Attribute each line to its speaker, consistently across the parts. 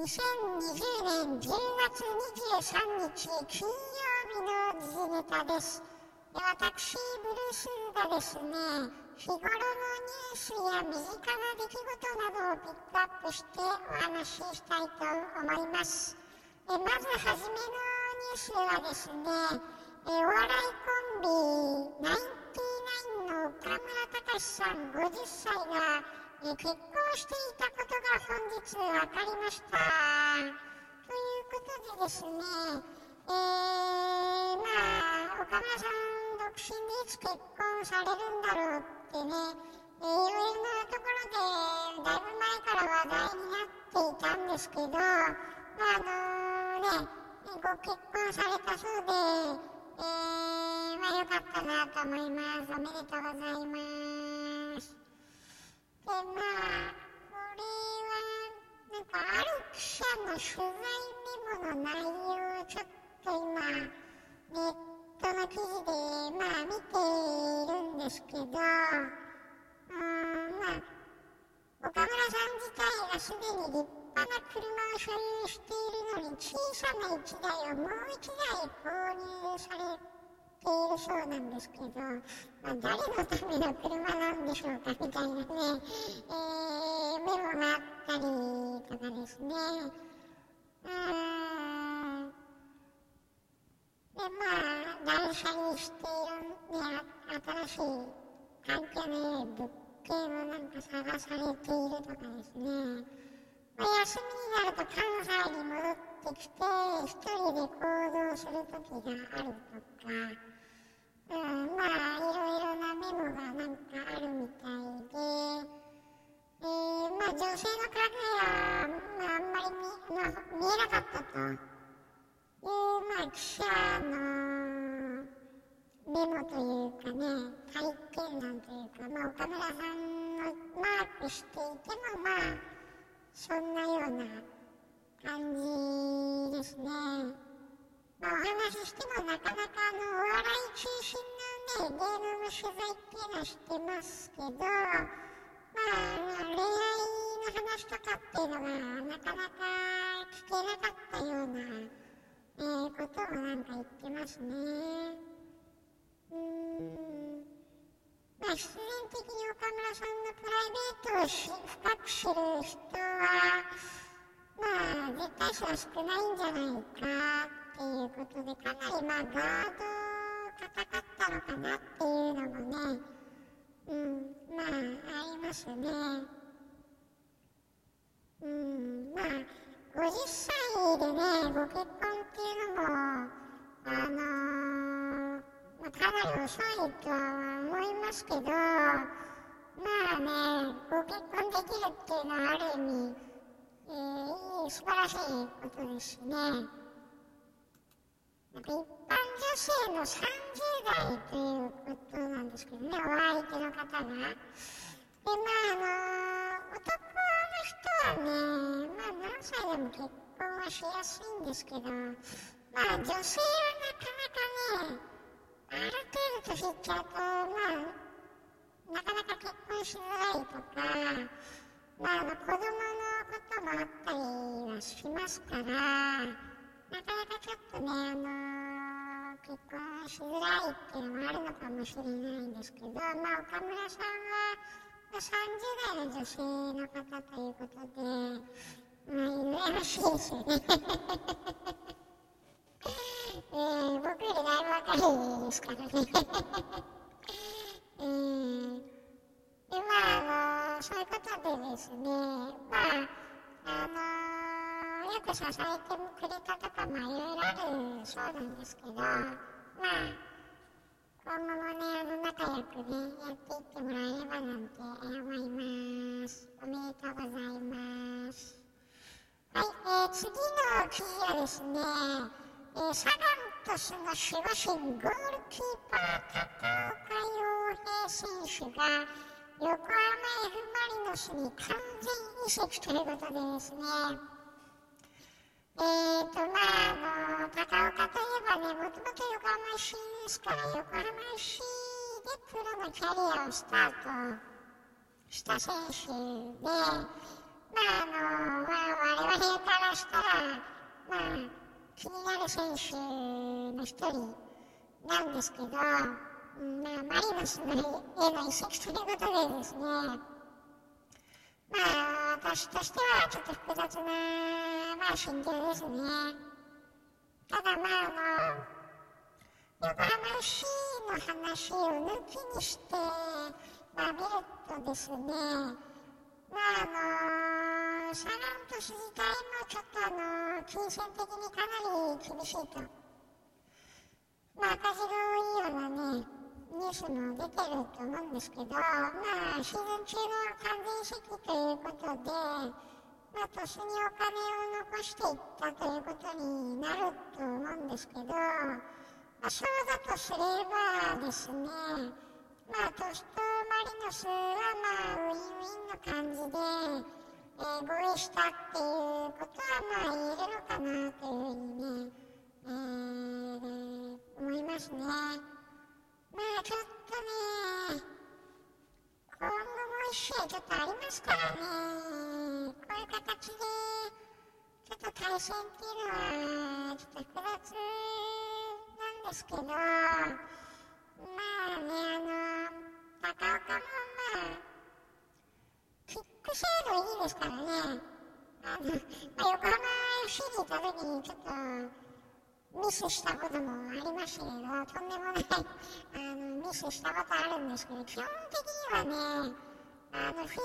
Speaker 1: 2020年10月23日金曜日の時事ネタです。私ブルースがですね日頃のニュースや身近な出来事などをピックアップしてお話ししたいと思います。まずはじめのニュースはですねお笑いコンビナインティナインの岡村隆史さん50歳が結婚していたことが本日分かりました。ということでですね、えー、まあ、岡村さん独身でいつ結婚されるんだろうってね、えー、いろいろなところでだいぶ前から話題になっていたんですけど、まあ、あのー、ね、ご結婚されたそうで、えー、まあよかったなと思います。おめでとうございます。まあこれはなんかある？記者の取材メモの内容をちょっと今ネットの記事でまあ見ているんですけどうんまあ岡村さん自体がすでに立派な車を所有しているのに小さな1台をもう1台購入されてているそうなんですけど、まあ、誰のための車なんでしょうかみたいなね、えー、メモがあったりとかですね。うんで、まあ、台車にしている、ね、新しい環境の物件をなんか探されているとかですね。まあ、休みになると関西に戻ってきて、一人で行動する時があるとか、うん、まあいろいろなメモがなんかあるみたいで、えー、まあ女性の影は、まあ、あんまり見,、まあ、見えなかったという、まあ、記者のメモというかね体験談というか、まあ、岡村さんのマークしていてもまあそんなような感じですね。まあ、お話ししてもなかなかあのお笑い中心のね芸能の取材っていうのはしてますけどまあ恋愛の話とかっていうのがなかなか聞けなかったような、えー、ことをなんか言ってますね。うん。まあ必然的に岡村さんのプライベートをし深く知る人はまあ絶対数は少ないんじゃないか。っていうことでかなりまあガード硬かったのかなっていうのもねうんまあありますねうんまあ50歳でねご結婚っていうのもあのー、まあ、かなり遅いとは思いますけどまあねご結婚できるっていうのはある意味、えー、素晴らしいことですね。一般女性の30代ということなんですけどね、お相手の方が。で、まあ、あの、男の人はね、まあ、何歳でも結婚はしやすいんですけど、まあ、女性はなかなかね、ある程度年いっちゃうと、まあ、なかなか結婚しづらいとか、まあ、あの子供のこともあったりはしますから、なかなかちょっとね、あのー、結婚しづらいっていうのもあるのかもしれないんですけど、まあ、岡村さんは、30代の女性の方ということで、まあ、羨ましいですよね。えー、僕よりだいぶ若いですからね。えー、で、まあ、あのー、そういうことでですね、まあ、く支えてくれたとか、まあ、いろいろあるそうなんですけど、まあ、今後もね、あの、仲良くね、やっていってもらえればなんて思います。おめでとうございます。はい、えー、次の記事はですね、えー、サガントスの守護神、ゴールキーパー、高岡洋平選手が、横浜 F・ マリノスに完全移籍ということでですね、えーと、まあ、あの、高岡といえばね、もと。もと横浜市ですから、横浜市でプロのキャリアをスタートした選手で、まあ、あの、まあ、我々からしたら、まあ、気になる選手の一人なんですけど、まあ、マリノスのへの移籍ということでですね、まあ、私としてはちょっと複雑な、まあ、心境ですね。ただまあ、あの、横浜 FC の話を抜きにして、まあ、見るとですね、まあ、あの、サガントス自体もちょっとあの、金銭的にかなり厳しいと。まあ、赤字が多いようなね、ニュースも出てると思うんですけど、まあ、シーズン中の完全移籍ということで、まあ、鳥栖にお金を残していったということになると思うんですけど、まあ、そうだとすればですね、まあ、鳥栖とマリノスは、まあ、ウィンウィンの感じで、えー、合意したっていうことは、まあ、言えるのかなというふうにね、えー、思いますね。まあちょっとね、今後も一試合ちょっとありますからね、形で、ちょっと対戦っていうのは、ちょっと複雑なんですけど、まあね、あの、高岡もまあ、キック精度いいですからね、あの、まあ、横浜 FC にいた時にちょっと、ミスしたこともありましたけど、とんでもないあのミスしたことあるんですけど、基本的にはね、あのフィー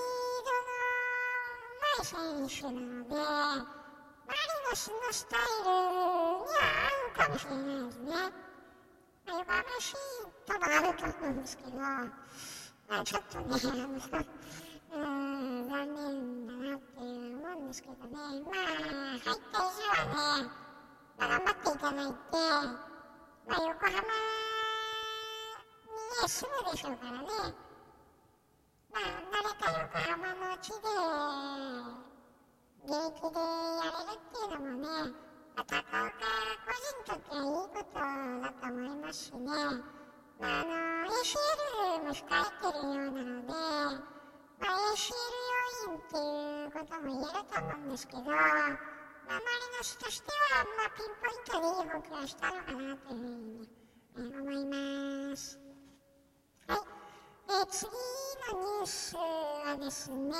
Speaker 1: ド選手なので、マリノスのスタイルには合うかもしれないですね。まあ、横浜市ともあると思うんですけど、まあ、ちょっとね、あの、うん、残念だなって思うんですけどね、まあ、入った以上はね、まあ、頑張っていただいて、まあ、横浜にね、住むでしょうからね、まあ、慣れた横浜の地で、現役でやれるっていうのもね、ま、高岡個人にとってはいいことだと思いますしね、まあ、あの、ACL も控えてるようなので、まあ、ACL 要因っていうことも言えると思うんですけど、まあ、マリノスとしては、まあ、ピンポイントでいい動きをしたのかなというふうに、ね、思います。え、次のニュースはですね、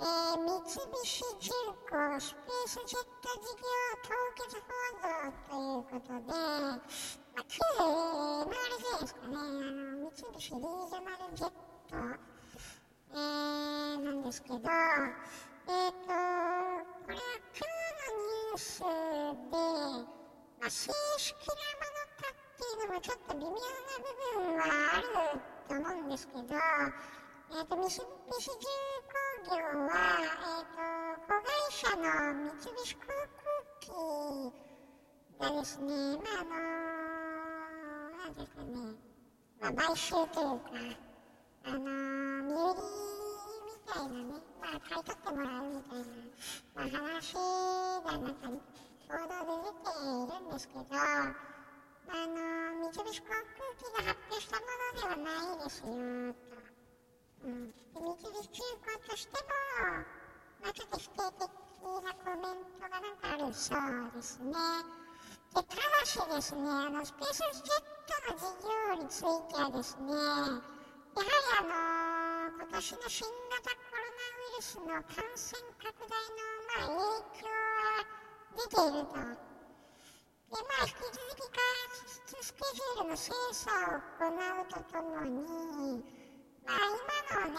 Speaker 1: えー、三菱重工スペースジェット事業凍結報道ということで、まあ、旧 MRJ ですかね、あの、三菱リージョナルジェット、えー、なんですけど、えっ、ー、と、これはニュースで、まあ、正式なものかっていうのもちょっと微妙な部分はあると思うんですけど、えっ、ー、と、三菱重工業は、えっ、ー、と、子会社の三菱航空機がですね、まあ、あのなんですかね、まあ、買収というか、あの身売りみたいなね、まあ、買い取ってもらうみたいな、まあ、話がなんか、報道で出ているんですけど、あの、三菱航空機が発表したものではないですよ、と。うん。で、三菱重工としても、まあ、ちょっと否定的なコメントがなんかあるそうですね。で、ただしですね、あの、スペースジェットの事業についてはですね、やはりあの、今年の新型コロナウイルスの感染拡大の、まあ、影響は出ていると。で、まあ、引き続きスケジュールの精査を行うとともに、まあ、今のね、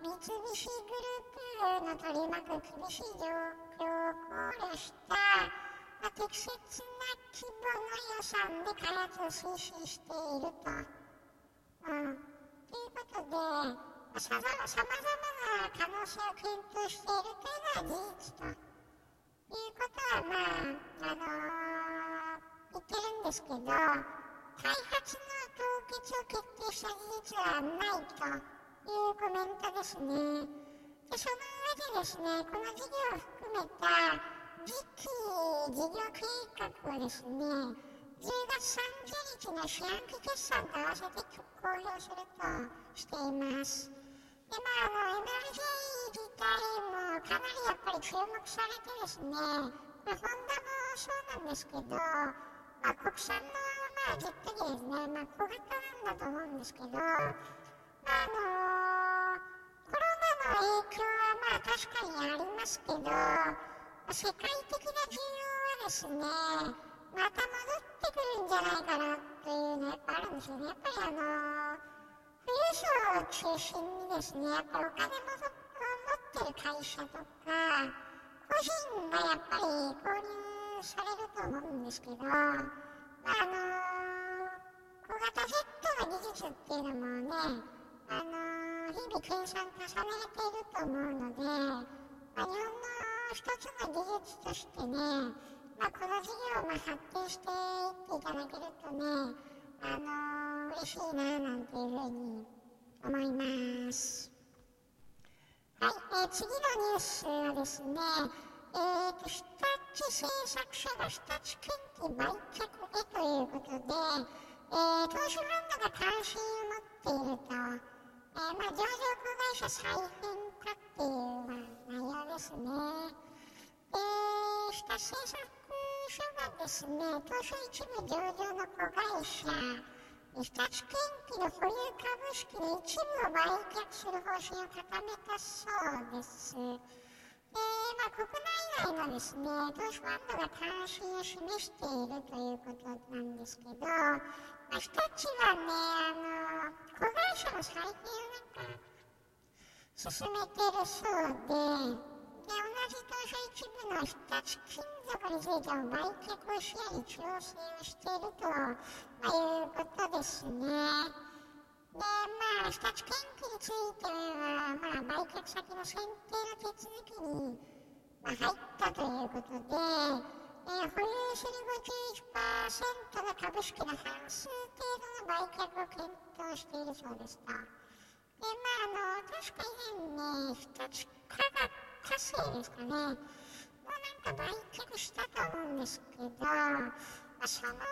Speaker 1: 三菱グループの取り巻く厳しい状況を考慮した、まあ、適切な規模の予算で開発を推進していると。うん。ということで、まあ、さまざまな可能性を検討しているというのは事実と。いうことは、まあ、あのー、言ってるんですけど、開発の凍結を決定した事実はないというコメントですね。で、その上でですね、この事業を含めた次期事業計画をですね、10月30日の四半期決算と合わせて公表するとしています。で、まあ、あの MRJ 自体もかなりやっぱり注目されてですね、まあ、ホンダもそうなんですけど、まあ、国産の、まあ、ジェット機ですね、まあ、小型なんだと思うんですけど、まあ、あのコロナの影響はまあ確かにありますけど、世界的な需要はですね、また戻ってくるんじゃないかなっていうのはやっぱあるんですよね。やっぱりあの富裕層を中心にですね、やっぱりお金も持ってる会社とか、個人がやっぱり購入されると思うんですけど、まあ、あの小型ジェットの技術っていうのもね、あの日々計算重ねていると思うので、まあ、日本の一つの技術としてね、まあ、この事業をま発展していっていただけるとね、あの嬉しいななんていうふうに思います。はい、えー、次のニュースはですね、えーと、日立製作所が日立建機売却へということで、えー、投資ファンドが関心を持っていると、えー、まあ、上場子会社再編かっていう、まあ、内容ですね。えー、日立製作所がですね、東証一部上場の子会社、日立建機の保有株式の一部を売却する方針を固めたそうです。で、まあ、国内外のですね、投資ファンドが関心を示しているということなんですけど、まあ、日立はね、あの、子会社の再編をなんか、進めてるそうで、で同じ東証一部の日立金属についても売却を視野に調整をしていると、まあ、いうことですね。で、まあ、日立建機については、まあ、売却先の選定の手続きに、ま、入ったということで、えー、保有する51%の株式の半数程度の売却を検討しているそうでした。で、まあ、あの、確かにね、日立化学火星ですかね、もうなんか売却したと思うんですけど、まあ、その上で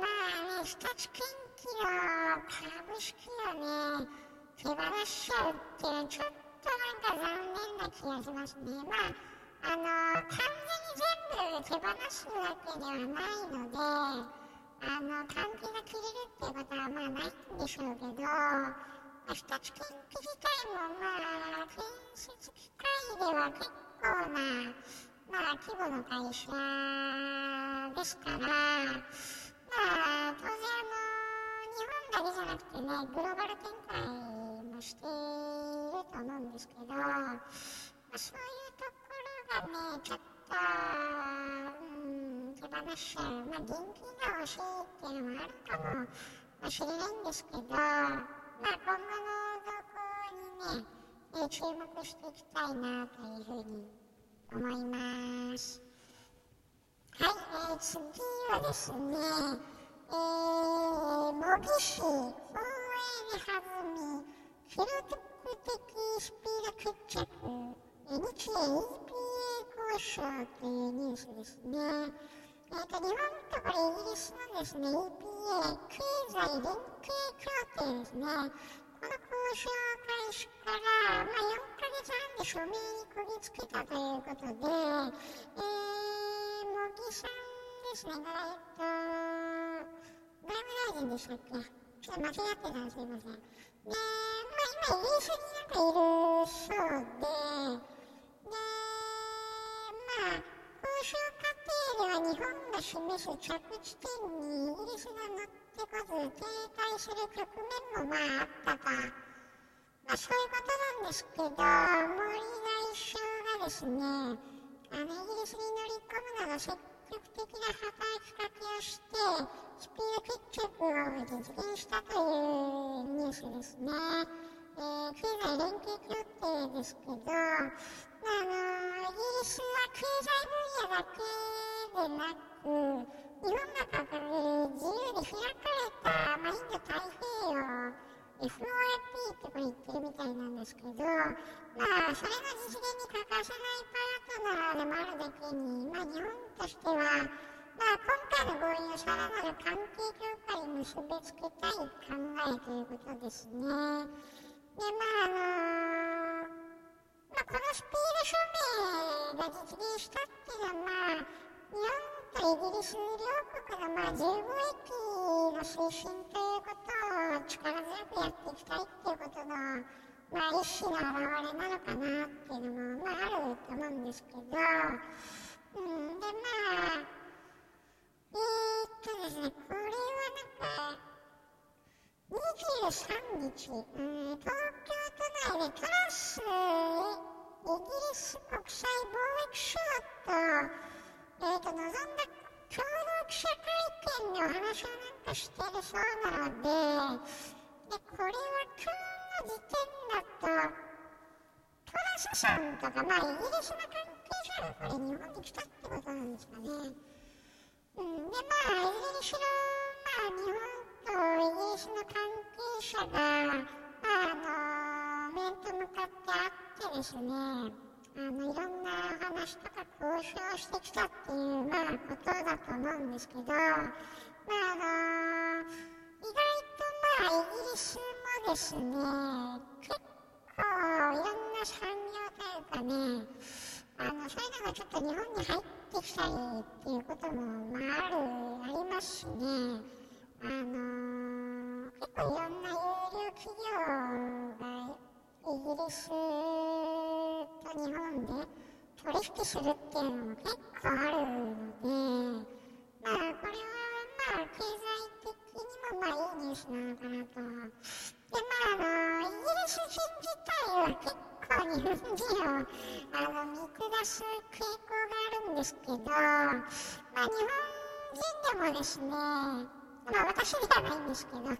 Speaker 1: まあね、日立建機の株式をね、手放しちゃうっていうのはちょっとなんか残念な気がしますね。まあ、あの、完全に全部手放すわけではないので、あの、関係が切れるっていうことはまあないんでしょうけど、日立建機自体もまあ、建設機械では結構な、まあ、規模の会社ですから、まあ、当然あの、日本だけじゃなくてね、グローバル展開もしていると思うんですけど、まあ、そういうところがね、ちょっと、うん、手放しちゃう。まあ、現金が欲しいっていうのもあるかもしれないんですけど、まあ、今後の動向にね、えー、注目していきたいなというふうに思います。はい、えー、次はですね、えー、模擬市、放映に弾み、記録的スピード決着、日英 EPA 交渉というニュースですね。えーと、日本とこれイギリスのですね、EPA 経済連携協定ですね。この交渉開始から、まあ、4ヶ月半で署名にこぎつけたということで、えー、茂木さんですね、えっと、外務大臣でしたっけ？ちょっと間違ってたらすいません。で、まあ今、イギリスになんかいるそう日本が示す着地点にイギリスが乗ってこず停滞する局面もまああったか、まあ、そういうことなんですけど、森外相がですね、あのイギリスに乗り込むなど積極的な働きかけをして、スピード決着を実現したというニュースですね。えー、経済連携協定ですけど、あのイギリスは経済分野だけでなく、日本が掲げる自由に開かれた、まあ、インド太平洋、FOIP ってこれ言ってるみたいなんですけど、まあ、それの実現に欠かせないパートナーでもあるだけに、まあ、日本としては、まあ、今回の合意をさらなる関係強化に結びつけたい考えということですね。で、まあ、あのまこのスピード署名が実現したっていうのは、まあ、日本とイギリス両国の、まあ、自由貿易の推進ということを力強くやっていきたいっていうことの、まあ、意思の表れなのかなっていうのも、まあ、あると思うんですけど、うん、で、まあ、えー、っとですね、これはなんか、23日、うん、東京都内でトラス、イギリス国際貿易省と、えー、と望んだ共同記者会見のお話をなんかしてるそうなので、でこれは今日の時点だと、トラスさんとか、まあ、イギリスの関係者がこれ日本に来たってことなんですかね。うん、で、まあ、いずれにしろ、まあ、日本とイギリスの関係者が、まあ、あの面と向かって会ってですねあのいろんな話とか交渉してきたっていう、まあ、ことだと思うんですけど、まああの意外と、まあ、イギリスもですね結構いろんな産業というかねあのそういうのがちょっと日本に入ってきたりっていうことも、まあ、あるありますしね。あの、結構いろんな有料企業がイギリスと日本で取引するっていうのも結構あるので、まあ、これはまあ、経済的にもまあいいニュースなのかなと。で、まあ、あの、イギリス人自体は結構日本人をあの見下す傾向があるんですけど、まあ、日本人でもですね、まあ私ではないんですけど、まあ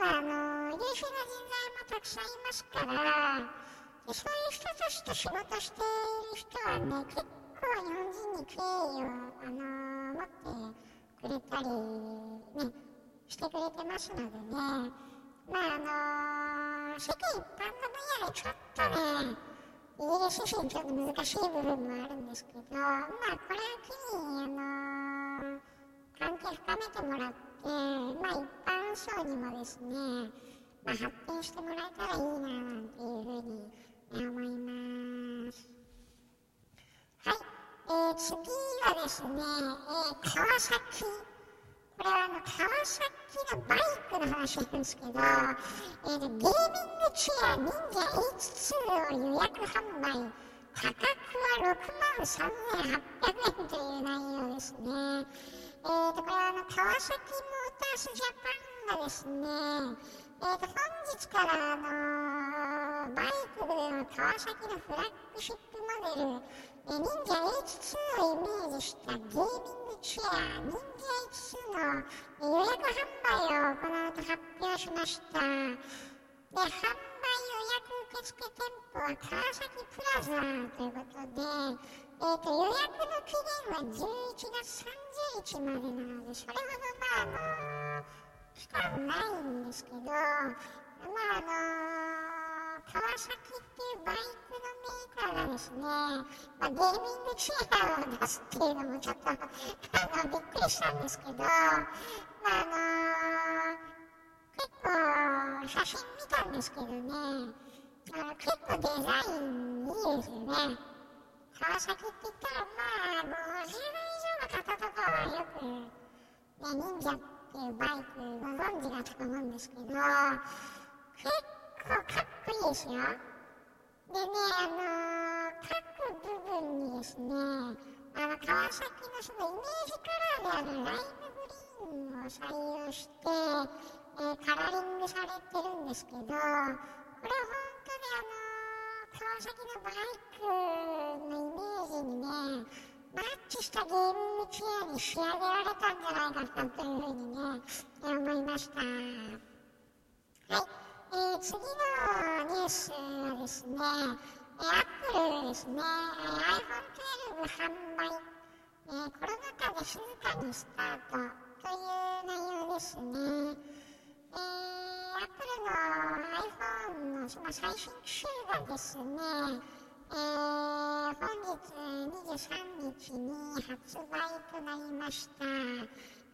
Speaker 1: あの、優秀な人材もたくさんいますから、そういう人たちと仕事している人はね、結構日本人に敬意を、あの持ってくれたり、ね、してくれてますのでね、まああの世間一般の分野でちょっとね、イギリス人ちょっと難しい部分もあるんですけど、まあこれを機に、あの関係深めてもらって、まあ一般層にもですね、まあ、発展してもらえたらいいななんていうふうに思います。はい、えー、次はですね、えー、川崎。これはあの川崎のバイクの話なんですけど、えー、ゲーミングチェア忍者 H2 を予約販売。価格は6万3800円という内容ですね。えーと、これはあの川崎モータースジャパンがですね、えーと、本日からあのー、バイクでの川崎のフラッグシップモデル、え、忍者 H2 をイメージしたゲーミングチェア、忍者 H2 の予約販売を行うと発表しました。で、販売予約受付店舗は川崎プラザということで、えーと、予約の期限は11月30日までなので、それほど、まあ、あのー、期間ないんですけど、まあ、あのー、川崎っていうバイクのメーカーがですね、まあ、ゲーミングチェアを出すっていうのもちょっと、あの、びっくりしたんですけど、まあ、あのー、結構、写真見たんですけどね、あの結構デザインいいですよね。川崎って言ったら、まあ、50代以上の方とかはよく、ね、忍者っていうバイクご存知だと思うんですけど、結構かっこいですよ。でね、あのー、各部分にですね、あの、川崎のそのイメージカラーであるライムグリーンを採用して、えー、カラーリングされてるんですけど、これ本当にあの川崎のバイクのイメージにね、マッチしたゲーミングチェアに仕上げられたんじゃないかなというふうにね、思いました。はい。えー、次のニュースはですね、えー、アップルですね、え、iPhone 12販売、えー、コロナ禍で静かにスタートという内容ですね。えーアップルの iPhone のその最新機種がですね、えー、本日23日に発売となりました。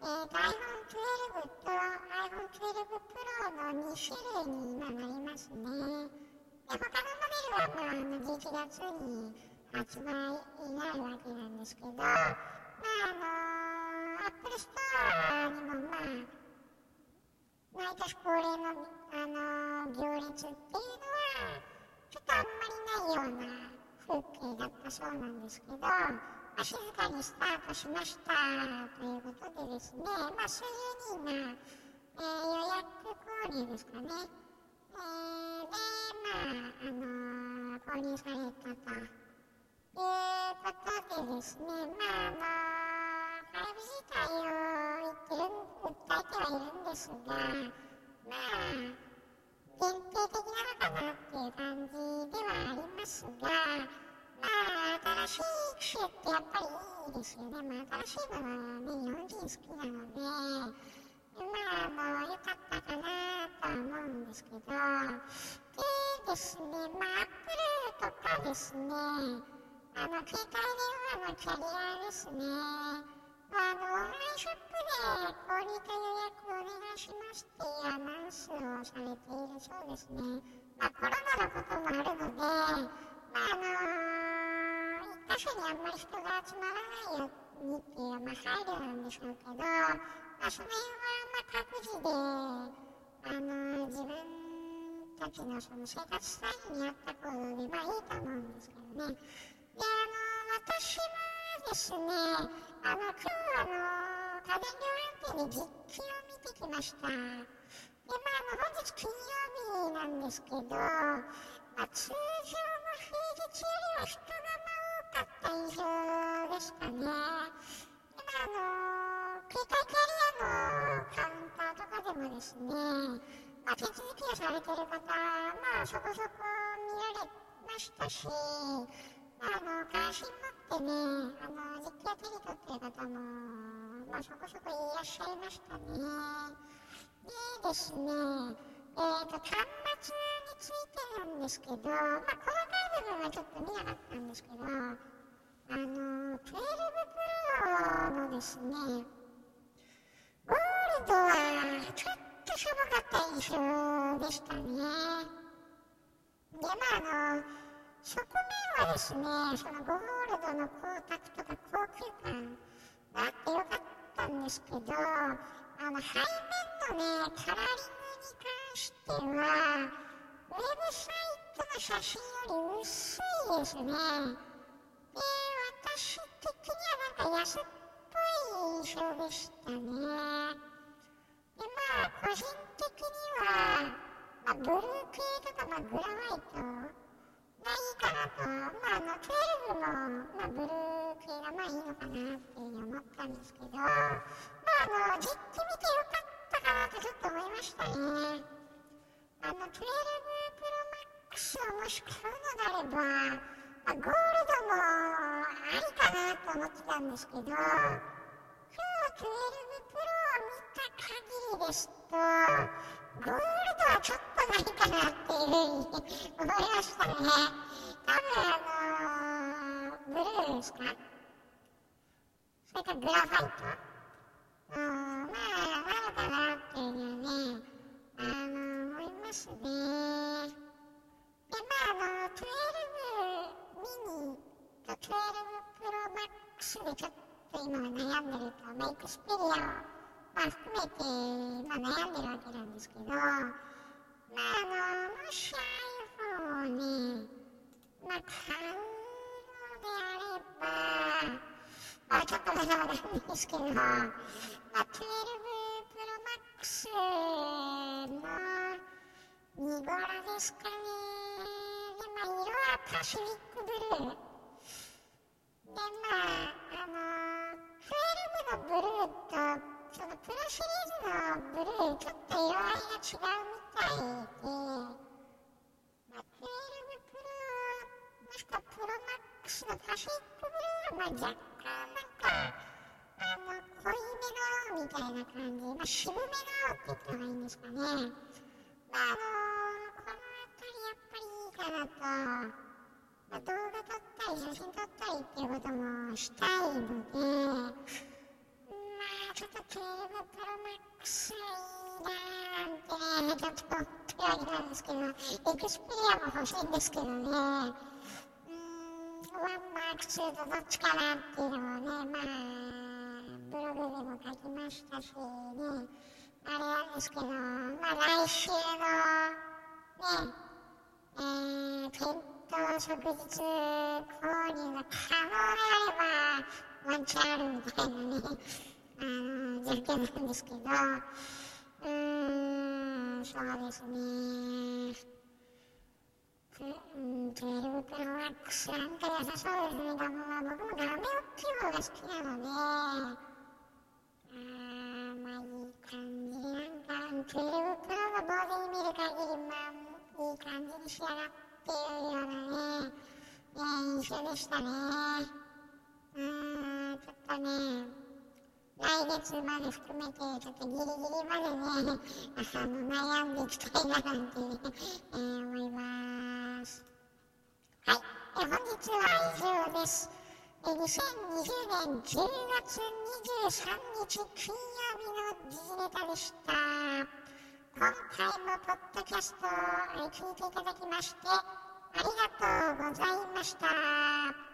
Speaker 1: え、iPhone 12と iPhone 12 Pro の2種類に今なりますね。で、他のモデルは、まあ、あの11月に発売になるわけなんですけど、まあ、あの、アップルストアにも、まあ、毎年恒例の、あの、行列っていうのは、ちょっとあんまりないような風景だったそうなんですけど、あ、静かにスタートしましたということでですね、まあ、数十人が、えー、予約購入ですかね。えー、で、まあ、あのー、購入されたということでですね、まあ、あのー、5自体を言ってる、訴えてはいるんですが、まあ、限定的なのかなっていう感じではありますが、まあ、新しい機種ってやっぱりいいですよね。まあ、新しいのはね、日本人好きなので、まあ、もう良かったかなとは思うんですけど、でですね、まあ、アップルとかですね、あの、携帯電話のキャリアですね、あの、オンラインショップで購入と予約お願いしますっていうアナウンスをされているそうですね。まあ、コロナのこともあるので、まあ、あのー、一箇所にあんまり人が集まらないようにっていう、まあ、配慮なんでしょうけど、まあ、その辺は、まあ、各自で、あの、自分たちのその生活スタイルに合ったことで、まあ、いいと思うんですけどね。で、あの、私はですね、あの、今日、あの、家電量販店で実機を見てきました。で、まあ、あの、本日金曜日なんですけど、まあ、通常の平日よりは人がまあ多かった印象ですかね。で、まあ、の携帯キャリアのカウンターとかでもですね、まあ、手続きをされてる方、まあ、そこそこ見られましたし、あの、関心持ってね、あの、実況手に取ってる方も、まあ、そこそこいらっしゃいましたね。でですね、えっ、ー、と、端末についてなんですけど、まあ、細かい部分はちょっと見なかったんですけど、あの、12 Pro のですね、ゴールドはちょっとしょぼかった印象でしたね。で、まあ、あの、側面はですね、そのゴールドの光沢とか高級感があってよかったんですけど、あの、背面のね、カラーリングに関しては、ウェブサイトの写真より薄いですね。で、私的にはなんか安っぽい印象でしたね。で、まあ、個人的には、まあ、ブルー系とか、まあ、グラファイトがいいかなと、まあ、あの、12も、まあ、ブルー系がまあいいのかなっていうふうに思ったんですけど、まあ、あの、実機見てよかったかなとちょっと思いましたね。あの、12 Pro Max をもし買うのであれば、まあ、ゴールドもありかなと思ってたんですけど、今日12 Pro を見た限りですと、ゴールドはちょっとないかなっていうふうに思いましたね。多分あのー、ブルーですか？それかグラファイト？うん、まあ、なのかなっていうのはね、あのー、思いますね。で、まあ、あの、12ミニと12 Pro Max でちょっと今悩んでると、まあ、エクスペリアを、まあ、含めて、まあ、悩んでるわけなんですけど、まあ、あの、もし iPhone をね、まあ、買うのであれば、まあ、ちょっとまだまだなんですけど、まあ、12 Pro Max の見頃ですかね。で、まあ、色はパシフィックブルー。で、まあ、あのー、12のブルーと、そのプロシリーズのブルー、ちょっと色合いが違うみたいで、まあ、12プロ、もしくはプロマックスのパシフィックブルーは、まあ、若干なんか、あの、濃いめの青みたいな感じ、まあ、渋めの青って言った方がいいんですかね。まあ、あのー、この辺りやっぱりいいかなと、まあ、動画撮ったり写真撮ったりっていうこともしたいので、まあ、ちょっと12プロマックスいいなーなんてね、ちょっと思ってはいたんですけど、エクスペリアも欲しいんですけどね、うーん、ワンマーク2とどっちかなっていうのをね、まあ、ブログでも書きましたしね、あれなんですけど、まあ来週のね、えー、店頭即日購入が可能であれば、ワンチャンあるみたいなね、あの、状況なんですけど、うーん、そうですね。うん、12プロマックスなんか良さそうですね、ガムは。僕も画面大きい方が好きなので、あー、まあいい感じ。なんか、12プロのボディ見る限り、まあ、いい感じに仕上がってっているようなね、えー、印象でしたね。うーん、ちょっとね、来月まで含めて、ちょっとギリギリまでね、あの、悩んでいきたいななんてね、えー、思います。はい。え本日は以上です。え2020年10月23日金曜日の時事ネタでした。今回もポッドキャストを聞いていただきまして、ありがとうございました。